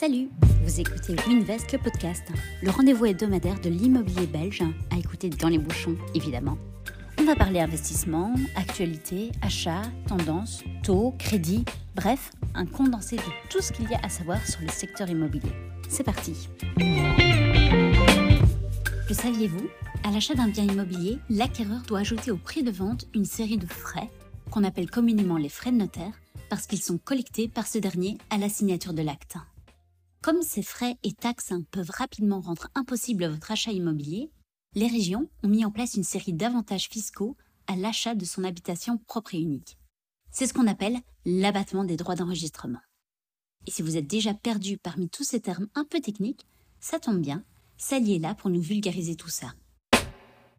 Salut, vous écoutez Winvest, le podcast, le rendez-vous hebdomadaire de l'immobilier belge, à écouter dans les bouchons, évidemment. On va parler investissement, actualité, achat, tendance, taux, crédit, bref, un condensé de tout ce qu'il y a à savoir sur le secteur immobilier. C'est parti Le saviez-vous? À l'achat d'un bien immobilier, l'acquéreur doit ajouter au prix de vente une série de frais, qu'on appelle communément les frais de notaire, parce qu'ils sont collectés par ce dernier à la signature de l'acte. Comme ces frais et taxes peuvent rapidement rendre impossible votre achat immobilier, les régions ont mis en place une série d'avantages fiscaux à l'achat de son habitation propre et unique. C'est ce qu'on appelle l'abattement des droits d'enregistrement. Et si vous êtes déjà perdu parmi tous ces termes un peu techniques, ça tombe bien, Sally est là pour nous vulgariser tout ça.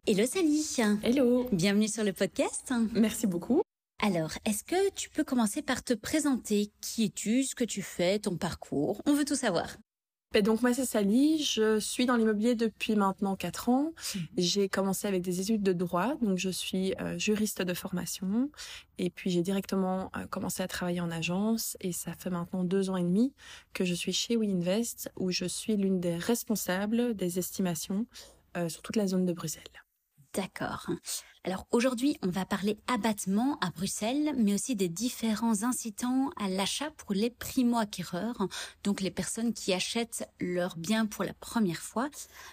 Hello Sally Hello Bienvenue sur le podcast Merci beaucoup. Alors, est-ce que tu peux commencer par te présenter? Qui es-tu? Ce que tu fais? Ton parcours? On veut tout savoir. Ben donc moi c'est Sally, je suis dans l'immobilier depuis maintenant 4 ans. Mhm. J'ai commencé avec des études de droit, donc je suis euh, juriste de formation et puis j'ai directement euh, commencé à travailler en agence et ça fait maintenant deux ans et demi que je suis chez WeInvest où je suis l'une des responsables des estimations euh, sur toute la zone de Bruxelles. D'accord. Alors aujourd'hui, on va parler abattement à Bruxelles, mais aussi des différents incitants à l'achat pour les primo-acquéreurs, donc les personnes qui achètent leurs biens pour la première fois.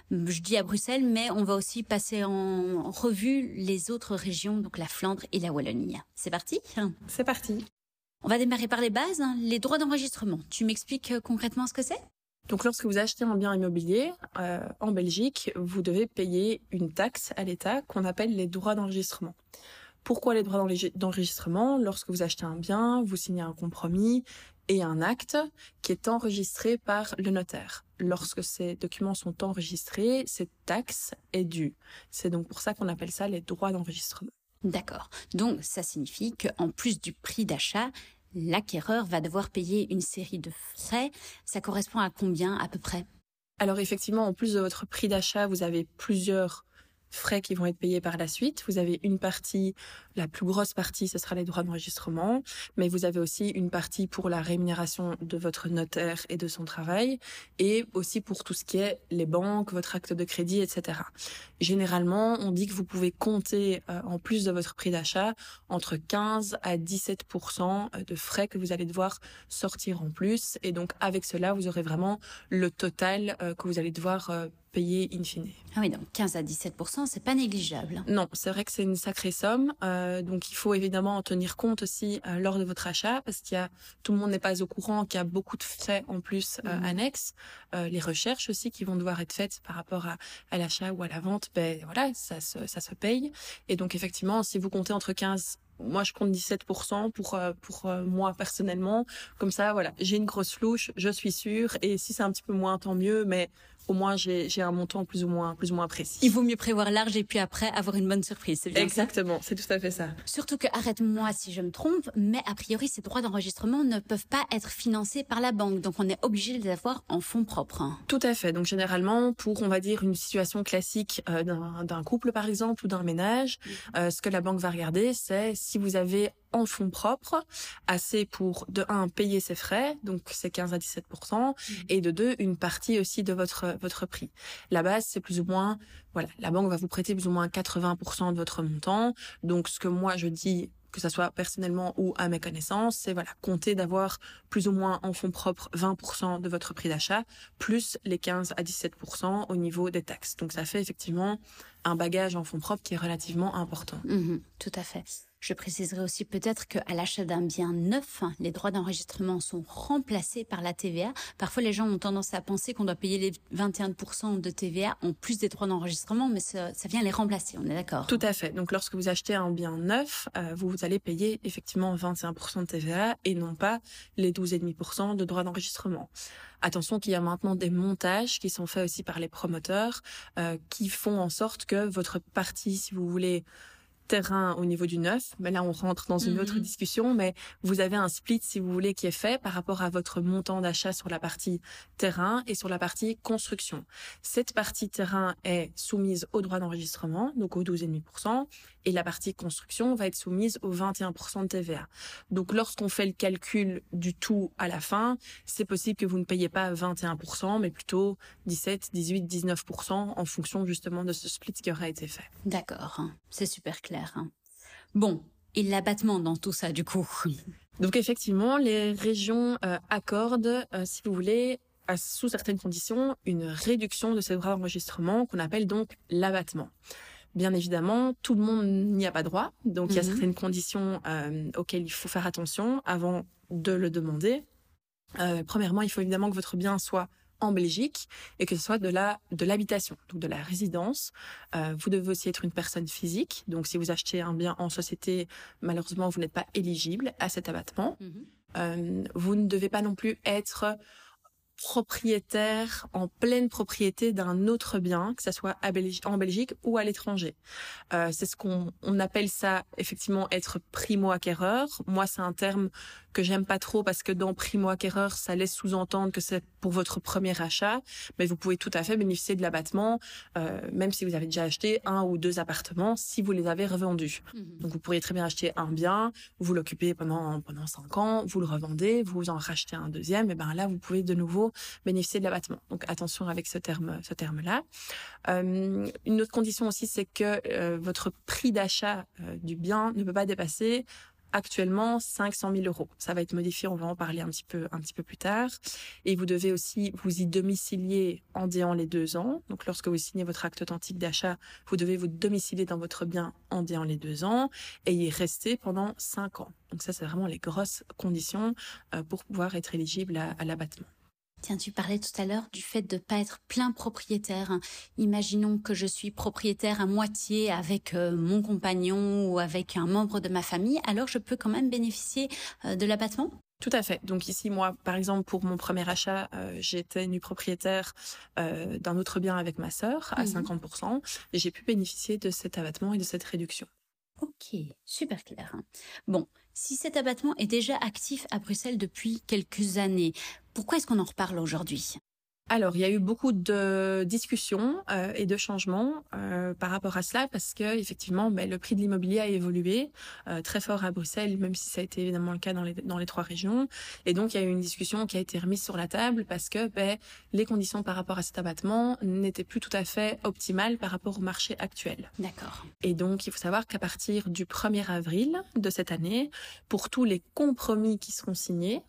Je dis à Bruxelles, mais on va aussi passer en revue les autres régions, donc la Flandre et la Wallonie. C'est parti? C'est parti. On va démarrer par les bases, les droits d'enregistrement. Tu m'expliques euh, concrètement ce que c'est? Donc lorsque vous achetez un bien immobilier euh, en Belgique, vous devez payer une taxe à l'État qu'on appelle les droits d'enregistrement. Pourquoi les droits d'enregistrement? Lorsque vous achetez un bien, vous signez un compromis et un acte qui est enregistré par le notaire. Lorsque ces documents sont enregistrés, cette taxe est due. C'est donc pour ça qu'on appelle ça les droits d'enregistrement. D'accord. Donc ça signifie qu'en plus du prix d'achat, l'acquéreur va devoir payer une série de frais. Ça correspond à combien à peu près? Alors effectivement, en plus de votre prix d'achat, vous avez plusieurs frais qui vont être payés par la suite. Vous avez une partie, la plus grosse partie, ce sera les droits d'enregistrement, mais vous avez aussi une partie pour la rémunération de votre notaire et de son travail, et aussi pour tout ce qui est les banques, votre acte de crédit, etc. Généralement, on dit que vous pouvez compter, euh, en plus de votre prix d'achat, entre 15 à 17% de frais que vous allez devoir sortir en plus, et donc avec cela, vous aurez vraiment le total euh, que vous allez devoir euh, payer in fine. Ah oui, donc 15 à 17 c'est pas négligeable. Non, c'est vrai que c'est une sacrée somme. Euh, donc il faut évidemment en tenir compte aussi euh, lors de votre achat, parce qu'il y a tout le monde n'est pas au courant qu'il y a beaucoup de frais en plus euh, mhm. annexes. les recherches aussi qui vont devoir être faites par rapport à, à l'achat ou à la vente, ben voilà, ça se, ça se paye. Et donc effectivement, si vous comptez entre 15 moi je compte 17% pour pour moi personnellement comme ça voilà j'ai une grosse louche je suis sûre et si c'est un petit peu moins tant mieux mais au moins j'ai un montant plus ou moins plus ou moins précis. Il vaut mieux prévoir large et puis après avoir une bonne surprise, c'est bien Exactement, c'est tout à fait ça. Surtout que arrête-moi si je me trompe, mais a priori ces droits d'enregistrement ne peuvent pas être financés par la banque, donc on est obligé de les avoir en fonds propres. Tout à fait. Donc généralement pour on va dire une situation classique euh, d'un couple par exemple ou d'un ménage, euh, ce que la banque va regarder c'est si vous avez en fonds propres, assez pour de un payer ses frais, donc c'est 15 à 17% mmh. et de deux une partie aussi de votre votre prix. La base c'est plus ou moins voilà, la banque va vous prêter plus ou moins 80 de votre montant. Donc ce que moi je dis que ça soit personnellement ou à mes connaissances, c'est voilà, compter d'avoir plus ou moins en fonds propres 20% de votre prix d'achat, plus les 15 à 17% au niveau des taxes. Donc ça fait effectivement un bagage en fonds propres qui est relativement important. Mmh tout à fait. Je préciserai aussi peut-être qu'à l'achat d'un bien neuf, les droits d'enregistrement sont remplacés par la TVA. Parfois, les gens ont tendance à penser qu'on doit payer les 21% de TVA en plus des droits d'enregistrement, mais ça, vient les remplacer, on est d'accord Tout à fait. Donc, lorsque vous achetez un bien neuf, euh, vous, allez payer effectivement 21% de TVA et non pas les 12,5% de droits d'enregistrement. Attention qu'il y a maintenant des montages qui sont faits aussi par les promoteurs euh, qui font en sorte que votre partie, si vous voulez, terrain au niveau du neuf, mais là on rentre dans une autre Mhm. discussion, mais vous avez un split si vous voulez qui est fait par rapport à votre montant d'achat sur la partie terrain et sur la partie construction. Cette partie terrain est soumise au droit d'enregistrement, donc au 12,5%, et la partie construction va être soumise au 21% de TVA. Donc lorsqu'on fait le calcul du tout à la fin, c'est possible que vous ne payez pas 21%, mais plutôt 17, 18, 19% en fonction justement de ce split qui aura été fait. D'accord, c'est super clair. Hein. Bon, et l'abattement dans tout ça, du coup Donc effectivement, les régions euh, accordent, euh, si vous voulez, à- sous certaines conditions, une réduction de ces droits d'enregistrement qu'on appelle donc l'abattement. Bien évidemment, tout le monde n'y a pas droit, donc il y a Mhm. certaines conditions euh, auxquelles il faut faire attention avant de le demander. Premièrement, il faut évidemment que votre bien soit en Belgique et que ce soit de la de l'habitation, donc de la résidence. Euh, vous devez aussi être une personne physique, donc si vous achetez un bien en société, malheureusement vous n'êtes pas éligible à cet abattement. Euh, vous ne devez pas non plus être propriétaire en pleine propriété d'un autre bien, que ce soit à Belgi- en Belgique ou à l'étranger. Euh, c'est ce qu'on on appelle ça effectivement être primo-acquéreur. Moi, c'est un terme que j'aime pas trop parce que dans primo-acquéreur, ça laisse sous-entendre que c'est pour votre premier achat, mais vous pouvez tout à fait bénéficier de l'abattement, euh, même si vous avez déjà acheté un ou deux appartements, si vous les avez revendus. Mhm. Donc vous pourriez très bien acheter un bien, vous l'occupez pendant pendant cinq ans, vous le revendez, vous en rachetez un deuxième, et ben là vous pouvez de nouveau bénéficier de l'abattement. Donc attention avec ce terme ce terme là. Euh, une autre condition aussi c'est que euh, votre prix d'achat euh, du bien ne peut pas dépasser actuellement 500 000 euros. Ça va être modifié, on va en parler un petit peu un petit peu plus tard. Et vous devez aussi vous y domicilier en déant les deux ans. Donc lorsque vous signez votre acte authentique d'achat, vous devez vous domicilier dans votre bien en déant les deux ans et y rester pendant cinq ans. Donc ça, c'est vraiment les grosses conditions pour pouvoir être éligible à l'abattement. Tiens, tu parlais tout à l'heure du fait de ne pas être plein propriétaire. hein. Imaginons que je suis propriétaire à moitié avec euh, mon compagnon ou avec un membre de ma famille, alors je peux quand même bénéficier euh, de l'abattement? Tout à fait. Donc ici, moi, par exemple, pour mon premier achat, euh, j'étais nue propriétaire euh, d'un autre bien avec ma sœur à Mhm. 50% et j'ai pu bénéficier de cet abattement et de cette réduction. Ok, super clair. hein. Bon, si cet abattement est déjà actif à Bruxelles depuis quelques années, pourquoi est-ce qu'on en reparle aujourd'hui? Alors, il y a eu beaucoup de discussions euh, et de changements euh, par rapport à cela parce que effectivement, ben, le prix de l'immobilier a évolué euh, très fort à Bruxelles, même si ça a été évidemment le cas dans les dans les trois régions. Et donc, il y a eu une discussion qui a été remise sur la table parce que ben, les conditions par rapport à cet abattement n'étaient plus tout à fait optimales par rapport au marché actuel. D'accord. Et donc, il faut savoir qu'à partir du 1er avril de cette année, pour tous les compromis qui seront signés,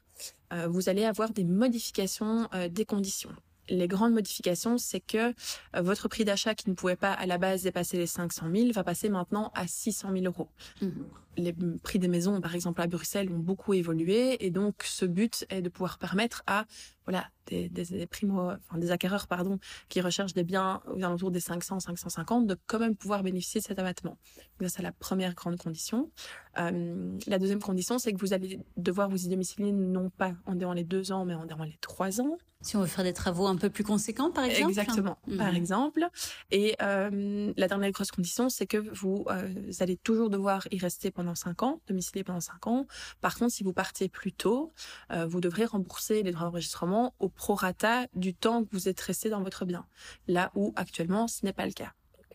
euh, vous allez avoir des modifications euh, des conditions. Les grandes modifications, c'est que euh, votre prix d'achat qui ne pouvait pas à la base dépasser les 500 000 va passer maintenant à 600 000 euros. Mhm. Les prix des maisons, par exemple à Bruxelles, ont beaucoup évolué et donc ce but est de pouvoir permettre à voilà des, des, des primo, enfin des acquéreurs pardon, qui recherchent des biens aux alentours des 500, 550, de quand même pouvoir bénéficier de cet abattement. Donc ça, c'est la première grande condition. Euh, la deuxième condition, c'est que vous allez devoir vous y domicilier non pas en durant les deux ans, mais en durant les trois ans. Si on veut faire des travaux un peu plus conséquents, par exemple Exactement, par Mhm. exemple. Et euh, la dernière grosse condition, c'est que vous, euh, vous allez toujours devoir y rester pendant cinq ans, domicilier pendant cinq ans. Par contre, si vous partez plus tôt, euh, vous devrez rembourser les droits d'enregistrement au prorata du temps que vous êtes resté dans votre bien. Là où actuellement, ce n'est pas le cas.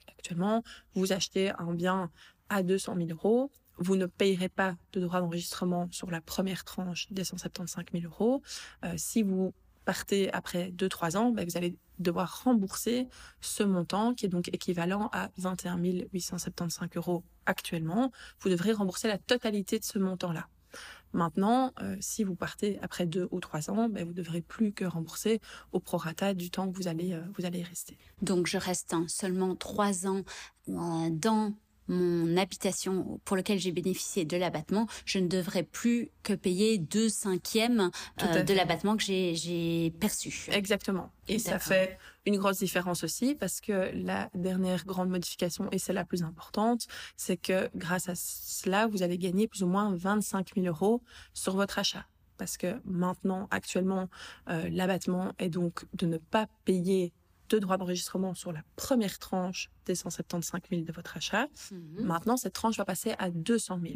Actuellement, vous achetez un bien à 200 000 euros. Vous ne payerez pas de droits d'enregistrement sur la première tranche des 175 000 euros. Euh, si vous partez après 2-3 ans, ben, vous allez devoir rembourser ce montant qui est donc équivalent à 21 875 euros actuellement. Vous devrez rembourser la totalité de ce montant-là. Maintenant, euh, si vous partez après deux ou trois ans, ben, vous devrez plus que rembourser au prorata du temps que vous allez, euh, vous allez rester. Donc je reste hein, seulement trois ans euh, dans mon habitation pour lequel j'ai bénéficié de l'abattement, je ne devrais plus que payer deux cinquièmes euh, de l'abattement que j'ai- perçu. Exactement. Et ça fait une grosse différence aussi parce que la dernière grande modification, et c'est la plus importante, c'est que grâce à cela, vous allez gagner plus ou moins 25 000 euros sur votre achat. Parce que maintenant, actuellement, euh, l'abattement est donc de ne pas payer deux droits d'enregistrement sur la première tranche des 175 000 de votre achat. Mhm. Maintenant, cette tranche va passer à 200 000.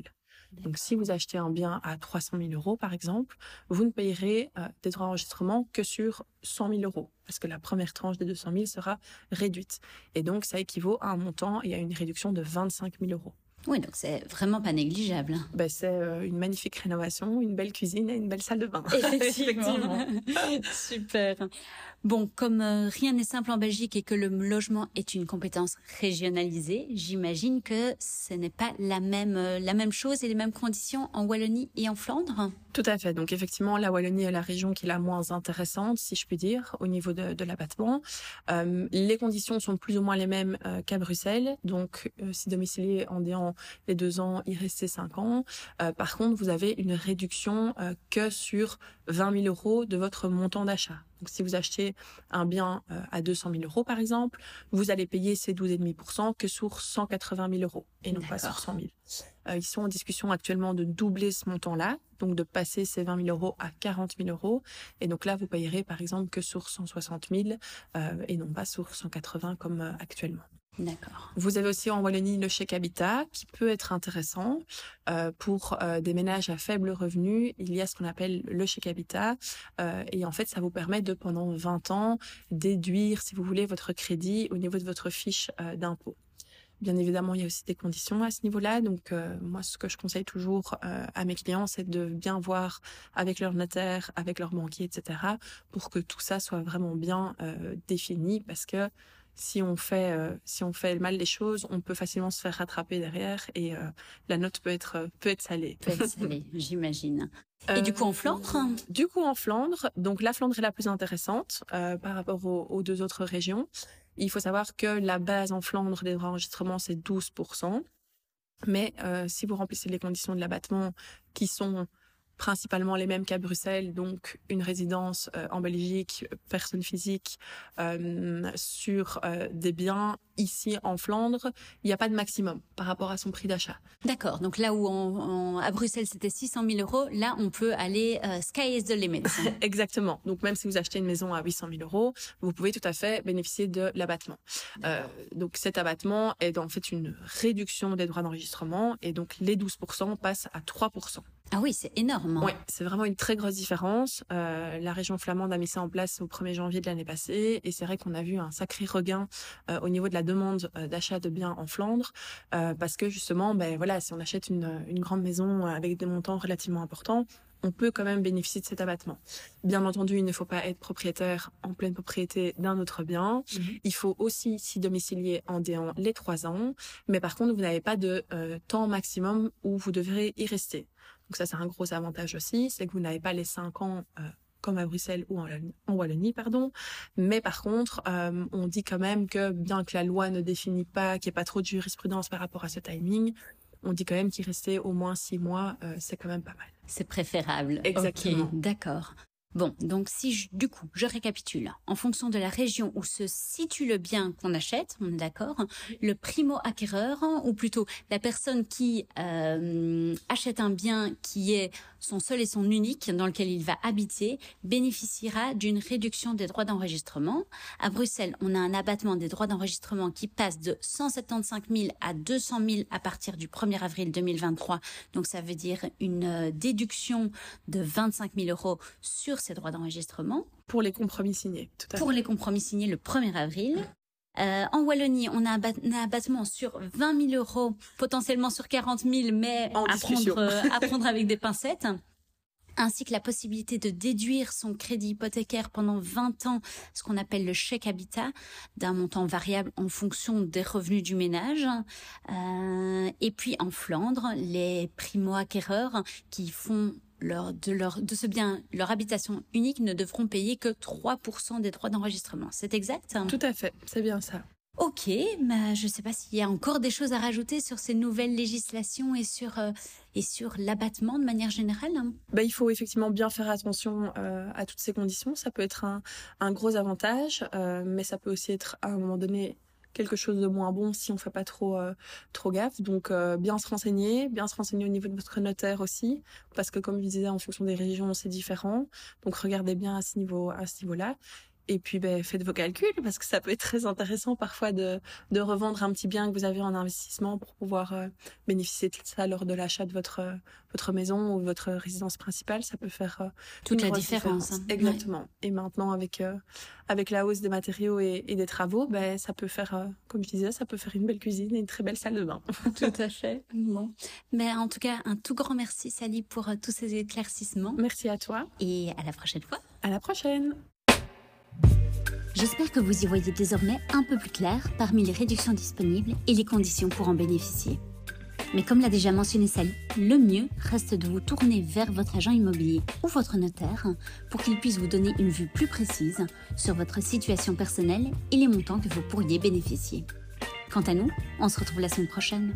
Donc, si vous achetez un bien à 300 000 euros, par exemple, vous ne payerez euh, des droits d'enregistrement que sur 100 000 euros, parce que la première tranche des 200 000 sera réduite. Et donc, ça équivaut à un montant et à une réduction de 25 000 euros. Oui, donc c'est vraiment pas négligeable. Ben, c'est euh, une magnifique rénovation, une belle cuisine et une belle salle de bain. Effectivement. Super. Bon, comme euh, rien n'est simple en Belgique et que le logement est une compétence régionalisée, j'imagine que ce n'est pas la même, euh, la même chose et les mêmes conditions en Wallonie et en Flandre? Tout à fait. Donc effectivement, la Wallonie est la région qui est la moins intéressante, si je puis dire, au niveau de, de l'abattement. Euh, les conditions sont plus ou moins les mêmes euh, qu'à Bruxelles. Donc euh, si domicilié en déant les deux ans, il restait cinq ans. Euh, par contre, vous avez une réduction euh, que sur 20 000 euros de votre montant d'achat. Donc si vous achetez un bien euh, à 200 000 euros, par exemple, vous allez payer ces 12,5% que sur 180 000 euros et non pas sur D'accord. 100 000. Euh, ils sont en discussion actuellement de doubler ce montant-là, donc de passer ces 20 000 euros à 40 000 euros. Et donc là, vous payerez par exemple que sur 160 000 euh, et non pas sur 180 comme euh, actuellement. D'accord. Vous avez aussi en Wallonie le chèque habitat qui peut être intéressant euh, pour des ménages à faible revenu. Il y a ce qu'on appelle le chèque habitat et en fait ça vous permet de pendant 20 ans déduire si vous voulez votre crédit au niveau de votre fiche d'impôt. Bien évidemment, il y a aussi des conditions à ce niveau-là. Donc, euh, moi, ce que je conseille toujours euh, à mes clients, c'est de bien voir avec leur notaire, avec leur banquier, etc., pour que tout ça soit vraiment bien euh, défini, parce que si on fait euh, si on fait mal les choses, on peut facilement se faire rattraper derrière et euh, la note peut être euh, peut être salée. Peut être salé, j'imagine. Et du coup, en Flandre? Du coup, en Flandre, donc la Flandre est la plus intéressante euh, par rapport aux, aux deux autres régions. Il faut savoir que la base en Flandre des droits c'est 12%. Mais euh, si vous remplissez les conditions de l'abattement qui sont principalement les mêmes qu'à Bruxelles, donc une résidence euh, en Belgique, personne physique, euh, sur euh, des biens ici en Flandre, il n'y a pas de maximum par rapport à son prix d'achat. D'accord. Donc là où on- on- à Bruxelles c'était 600 000 euros, là on peut aller euh, sky is the limit. Exactement. Donc même si vous achetez une maison à 800 000 euros, vous pouvez tout à fait bénéficier de l'abattement. Euh, donc cet abattement est en fait une réduction des droits d'enregistrement et donc les 12% passent à 3%. Ah oui, c'est énorme. Oui, c'est vraiment une très grosse différence. Euh, la région flamande a mis ça en place au 1er janvier de l'année passée et c'est vrai qu'on a vu un sacré regain euh, au niveau de la demande euh, d'achat de biens en Flandre euh, parce que justement, ben voilà, si on achète une, une grande maison avec des montants relativement importants, on peut quand même bénéficier de cet abattement. Bien entendu, il ne faut pas être propriétaire en pleine propriété d'un autre bien. Mhm. Il faut aussi s'y domicilier en déant les trois ans. Mais par contre, vous n'avez pas de euh, temps maximum où vous devrez y rester. Donc ça, c'est un gros avantage aussi, c'est que vous n'avez pas les cinq ans euh, comme à Bruxelles ou en Wallonie, en Wallonie, pardon. Mais par contre, euh, on dit quand même que bien que la loi ne définit pas, qu'il n'y ait pas trop de jurisprudence par rapport à ce timing, on dit quand même qu'il restait au moins six mois, euh, c'est quand même pas mal. C'est préférable. Exactement. D'accord. Bon, donc si je- du coup, je récapitule. En fonction de la région où se situe le bien qu'on achète, on est d'accord, le primo-acquéreur, ou plutôt la personne qui euh, achète un bien qui est son seul et son unique, dans lequel il va habiter, bénéficiera d'une réduction des droits d'enregistrement. À Bruxelles, on a un abattement des droits d'enregistrement qui passe de 175 000 à 200 000 à partir du 1er avril 2023. Donc ça veut dire une euh, déduction de 25 000 euros sur ces droits d'enregistrement Pour les compromis signés, tout à pour les compromis signés le 1er avril. Euh, en Wallonie, on a un, abat- un abattement sur 20 000 euros, potentiellement sur 40 000, mais En à prendre, euh, à prendre avec des pincettes. Ainsi que la possibilité de déduire son crédit hypothécaire pendant 20 ans, ce qu'on appelle le chèque habitat, d'un montant variable en fonction des revenus du ménage. Euh, et puis en Flandre, les primo-acquéreurs qui font leur, de, leur, de ce bien leur habitation unique ne devront payer que 3% des droits d'enregistrement. C'est exact? Tout à fait, c'est bien ça. Ok, mais je ne sais pas s'il y a encore des choses à rajouter sur ces nouvelles législations et sur, euh, et sur l'abattement de manière générale. hein? Bah, il faut effectivement bien faire attention euh, à toutes ces conditions. Ça peut être un, un gros avantage, euh, mais ça peut aussi être à un moment donné quelque chose de moins bon si on fait pas trop euh, trop gaffe. Donc euh, bien se renseigner, bien se renseigner au niveau de votre notaire aussi, parce que comme je disais, en fonction des régions, c'est différent. Donc regardez bien à ce niveau à ce niveau-là. Et puis ben, faites vos calculs parce que ça peut être très intéressant parfois de, de revendre un petit bien que vous avez en investissement pour pouvoir euh, bénéficier de ça lors de l'achat de votre votre maison ou votre résidence principale. Ça peut faire euh, toute la différence. Hein. Exactement. Et maintenant avec euh, avec la hausse des matériaux et, et, des travaux, ben ça peut faire, comme je disais, ça peut faire une belle cuisine et une très belle salle de bain. Tout à fait. Bon. Mais en tout cas, un tout grand merci Sally pour tous ces éclaircissements. Merci à toi. Et à la prochaine fois. À la prochaine. J'espère que vous y voyez désormais un peu plus clair parmi les réductions disponibles et les conditions pour en bénéficier. Mais comme l'a déjà mentionné Sally, le mieux reste de vous tourner vers votre agent immobilier ou votre notaire pour qu'il puisse vous donner une vue plus précise sur votre situation personnelle et les montants que vous pourriez bénéficier. Quant à nous, on se retrouve la semaine prochaine.